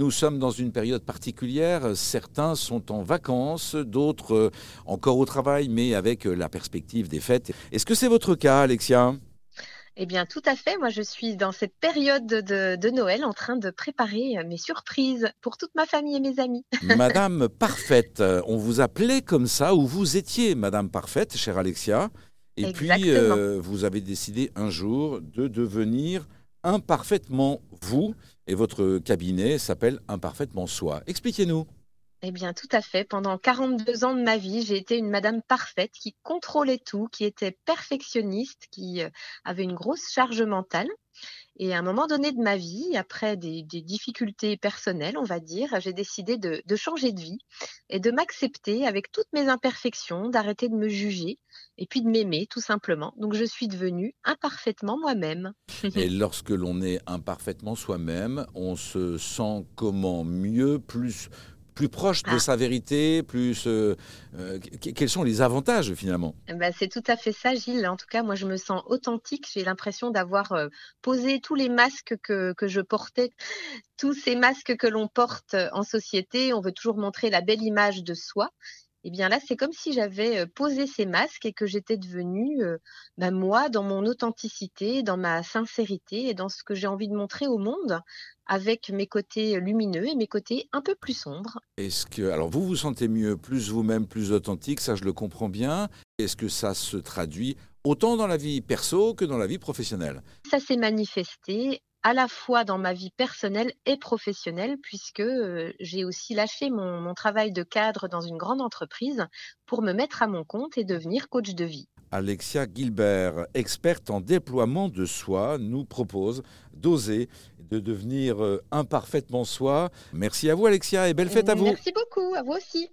Nous sommes dans une période particulière. Certains sont en vacances, d'autres euh, encore au travail, mais avec euh, la perspective des fêtes. Est-ce que c'est votre cas, Alexia? Eh bien, tout à fait. Moi, je suis dans cette période de, de, Noël en train de préparer euh, mes surprises pour toute ma famille et mes amis. Madame Parfaite, on vous appelait comme ça, ou vous étiez Madame Parfaite, chère Alexia. Et puis, vous avez décidé un jour de devenir imparfaitement vous et votre cabinet s'appelle Imparfaitement Soi. Expliquez-nous. Eh bien, tout à fait. Pendant 42 ans de ma vie, j'ai été une madame parfaite qui contrôlait tout, qui était perfectionniste, qui euh, avait une grosse charge mentale. Et à un moment donné de ma vie, après des, difficultés personnelles, on va dire, j'ai décidé de, changer de vie et de m'accepter avec toutes mes imperfections, d'arrêter de me juger et puis de m'aimer tout simplement. Donc je suis devenue imparfaitement moi-même. et lorsque l'on est imparfaitement soi-même, on se sent comment Mieux, plus plus proche de ah. sa vérité, plus euh, euh, quels sont les avantages finalement? Eh ben, C'est tout à fait ça, Gilles. En tout cas, moi, je me sens authentique. J'ai l'impression d'avoir euh, posé tous les masques que, que je portais, tous ces masques que l'on porte en société. On veut toujours montrer la belle image de soi. Eh bien là, c'est comme si j'avais posé ces masques et que j'étais devenue bah, moi dans mon authenticité, dans ma sincérité et dans ce que j'ai envie de montrer au monde avec mes côtés lumineux et mes côtés un peu plus sombres. Est-ce que, alors vous vous sentez mieux, plus vous-même, plus authentique, ça je le comprends bien. Est-ce que ça se traduit autant dans la vie perso que dans la vie professionnelle? Ça s'est manifesté à la fois dans ma vie personnelle et professionnelle, puisque euh, j'ai aussi lâché mon, mon, travail de cadre dans une grande entreprise pour me mettre à mon compte et devenir coach de vie. Alexia Gilbert, experte en déploiement de soi, nous propose d'oser, de devenir imparfaitement soi. Merci à vous Alexia et belle fête à vous. Merci beaucoup, à vous aussi.